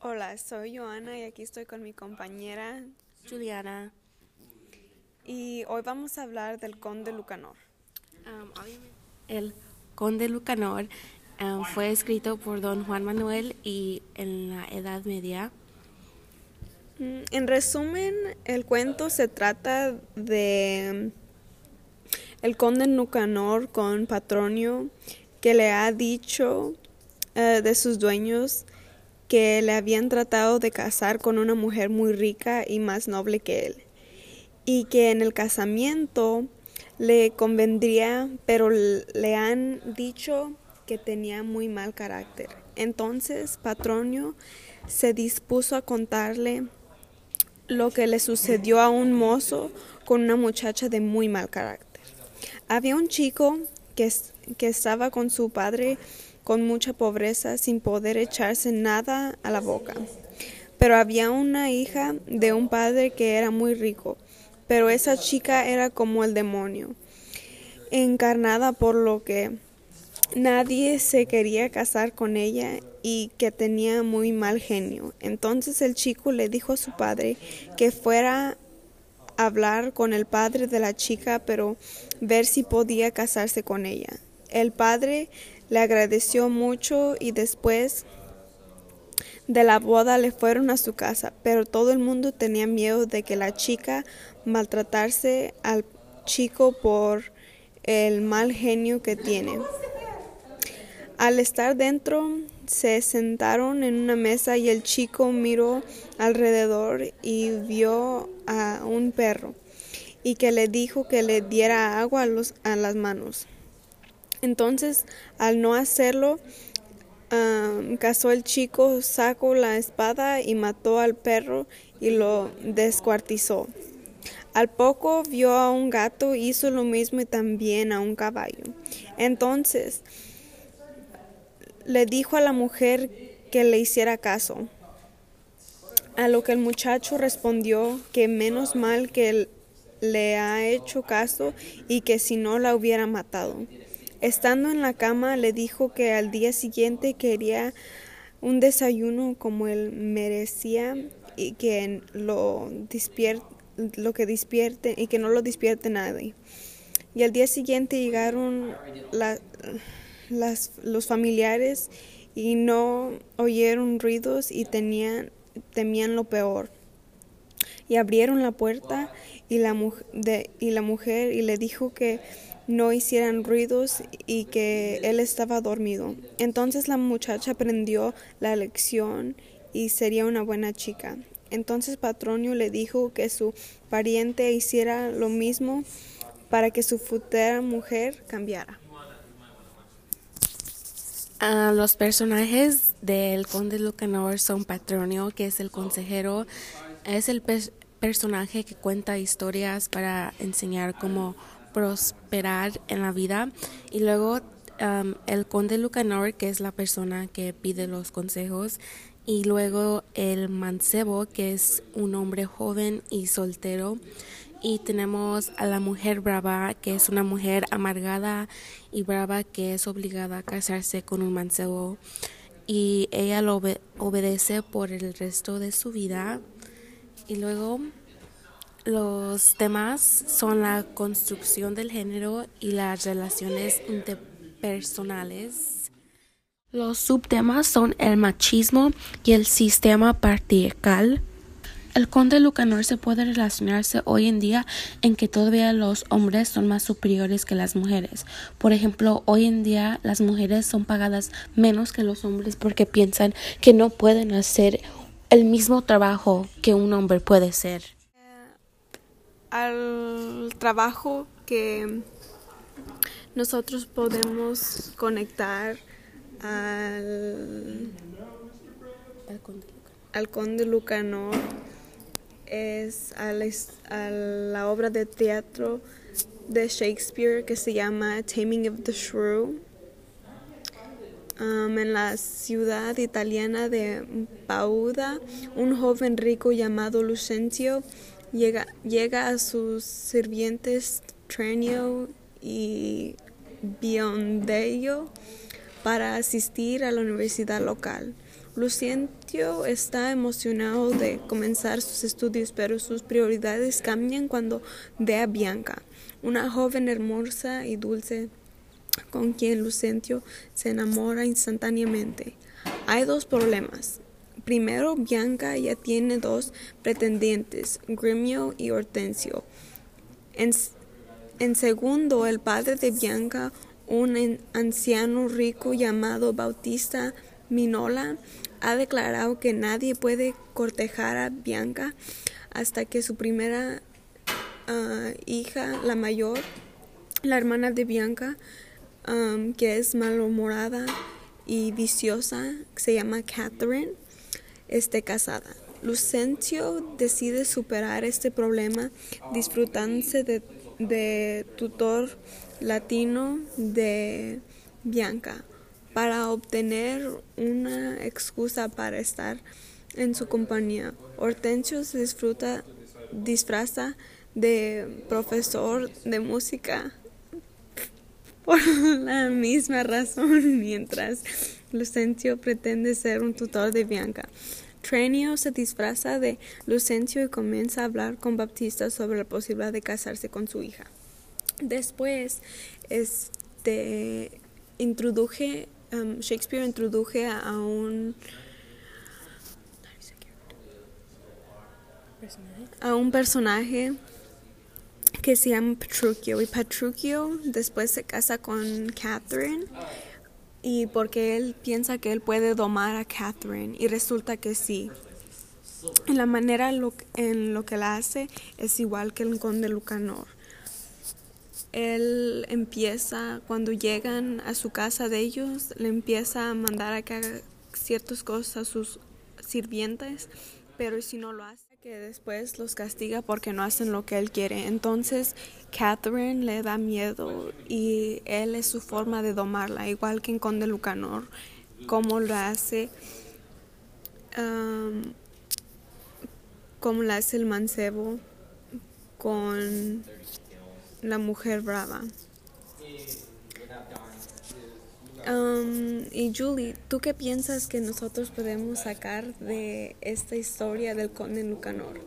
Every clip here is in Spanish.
Hola, soy Joana y aquí estoy con mi compañera Juliana. y hoy vamos a hablar del conde Lucanor. Um, el Conde Lucanor um, fue escrito por don Juan Manuel y en la Edad Media. Mm, En resumen, el cuento se trata de mm, el conde Lucanor con Patronio que le ha dicho eh, de sus dueños que le habían tratado de casar con una mujer muy rica y más noble que él y que en el casamiento le convendría, pero le han dicho que tenía muy mal carácter. Entonces Patronio se dispuso a contarle lo que le sucedió a un mozo con una muchacha de muy mal carácter. Había un chico que, que estaba con su padre con mucha pobreza sin poder echarse nada a la boca. Pero había una hija de un padre que era muy rico, pero esa chica era como el demonio, encarnada por lo que nadie se quería casar con ella y que tenía muy mal genio. Entonces el chico le dijo a su padre que fuera a hablar con el padre de la chica, pero ver si podía casarse con ella. El padre le agradeció mucho y después de la boda le fueron a su casa, pero todo el mundo tenía miedo de que la chica maltratase al chico por el mal genio que tiene. Al estar dentro, se sentaron en una mesa y el chico miró alrededor y vio a un perro y que le dijo que le diera agua a, a las manos. Entonces, al no hacerlo, am, cazó el chico, sacó la espada y mató al perro y lo descuartizó. Al poco vio a un gato, hizo lo mismo y también a un caballo. Entonces le dijo a la mujer que le hiciera caso. A lo que el muchacho respondió que menos mal que le ha hecho caso y que si no la hubiera matado. Estando en la cama le dijo que al día siguiente quería un desayuno como él merecía y que lo despierte, lo que despierte y que no lo despierte nadie. Y al día siguiente llegaron los familiares y no oyeron ruidos y tenían, temían lo peor. Y abrieron la puerta y la, y la mujer y le dijo que no hicieran ruidos y que él estaba dormido. Entonces la muchacha aprendió la lección y sería una buena chica. Entonces Patronio le dijo que su pariente hiciera lo mismo para que su futura mujer cambiara. Ah, los personajes del Conde Lucanor son Patronio, que es el consejero, es el pers- personaje que cuenta historias para enseñar cómo prosperar en la vida. Y luego am, el Conde Lucanor, que es la persona que pide los consejos. Y luego el mancebo, que es un hombre joven y soltero. Y tenemos a la mujer brava, que es una mujer amargada y brava que es obligada a casarse con un mancebo. Y ella lo obe- obedece por el resto de su vida. Y luego los temas son la construcción del género y las relaciones interpersonales. Los subtemas son el machismo y el sistema patriarcal. El conde Lucanor se puede relacionarse hoy en día en que todavía los hombres son más superiores que las mujeres. Por ejemplo, hoy en día las mujeres son pagadas menos que los hombres porque piensan que no pueden hacer el mismo trabajo que un hombre puede hacer. Al trabajo que nosotros podemos conectar al, al conde Lucanor es a la, his- a la obra de teatro de Shakespeare que se llama Taming of the Shrew. Um, en la ciudad italiana de Pauda, un joven rico llamado Lucentio llega, llega a sus sirvientes Trenio y Biondello para asistir a la universidad local. Lucencio está emocionado de comenzar sus estudios, pero sus prioridades cambian cuando ve a Bianca, una joven hermosa y dulce con quien Lucencio se enamora instantáneamente. Hay dos problemas. Primero, Bianca ya tiene dos pretendientes, Grimio y Hortensio. En, segundo, el padre de Bianca, un anciano rico llamado Bautista Minola, ha declarado que nadie puede cortejar a Bianca hasta que su primera ah, hija, la mayor, la hermana de Bianca, que es malhumorada y viciosa, se llama Catherine, esté casada. Lucencio decide superar este problema disfrutándose de, tutor latino de Bianca para obtener una excusa para estar en su compañía. Hortensio se disfruta, disfraza de profesor de música por la misma razón, mientras Lucencio pretende ser un tutor de Bianca. Trenio se disfraza de Lucencio y comienza a hablar con Baptista sobre la posibilidad de casarse con su hija. Después, este, introduje, um, Shakespeare introduje a un a un personaje que se llama Petruchio y Petruchio después se casa con Catherine y porque él piensa que él puede domar a Catherine y resulta que sí. En la manera en lo que la hace es igual que el conde Lucanor. Él empieza, cuando llegan a su casa de ellos, le empieza a mandar a que haga ciertas cosas a sus sirvientes, pero si no lo hace, que después los castiga porque no hacen lo que él quiere. Entonces Catherine le da miedo y él es su forma de domarla, igual que en Conde Lucanor, como lo hace, como lo hace el mancebo con la mujer brava. Um, y Julie, ¿tú qué piensas que nosotros podemos sacar de esta historia del conde Lucanor?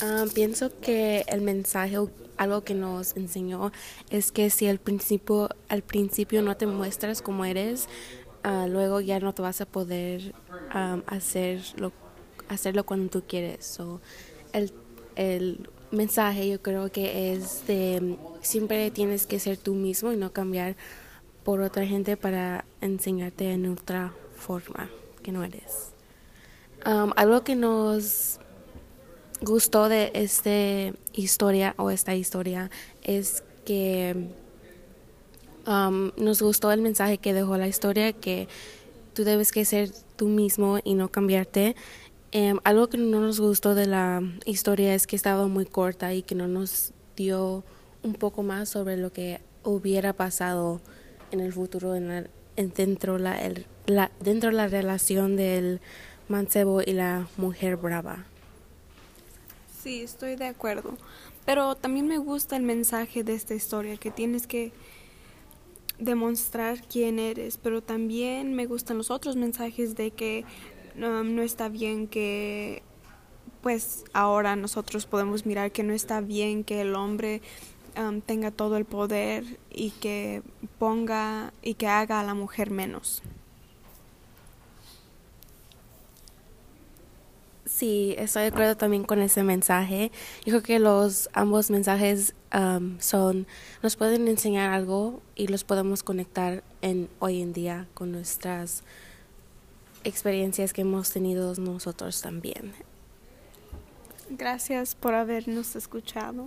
Ah, pienso que el mensaje, algo que nos enseñó, es que si al principio, al principio no te muestras como eres, ah, luego ya no te vas a poder hacerlo, hacerlo cuando tú quieres. So, el, el mensaje yo creo que es de siempre tienes que ser tú mismo y no cambiar por otra gente para enseñarte en otra forma que no eres. Um, algo que nos gustó de esta historia o esta historia es que um, nos gustó el mensaje que dejó la historia que tú debes que ser tú mismo y no cambiarte. Um, algo que no nos gustó de la historia es que estaba muy corta y que no nos dio un poco más sobre lo que hubiera pasado en el futuro en, dentro, la, la, dentro de la relación del mancebo y la mujer brava. Sí, estoy de acuerdo. Pero también me gusta el mensaje de esta historia, que tienes que demostrar quién eres, pero también me gustan los otros mensajes de que um, no está bien que, pues ahora nosotros podemos mirar que no está bien que el hombre Um, tenga todo el poder y que ponga y que haga a la mujer menos. Sí, estoy de acuerdo también con ese mensaje. Yo creo que los ambos mensajes um, son nos pueden enseñar algo y los podemos conectar en hoy en día con nuestras experiencias que hemos tenido nosotros también. Gracias por habernos escuchado.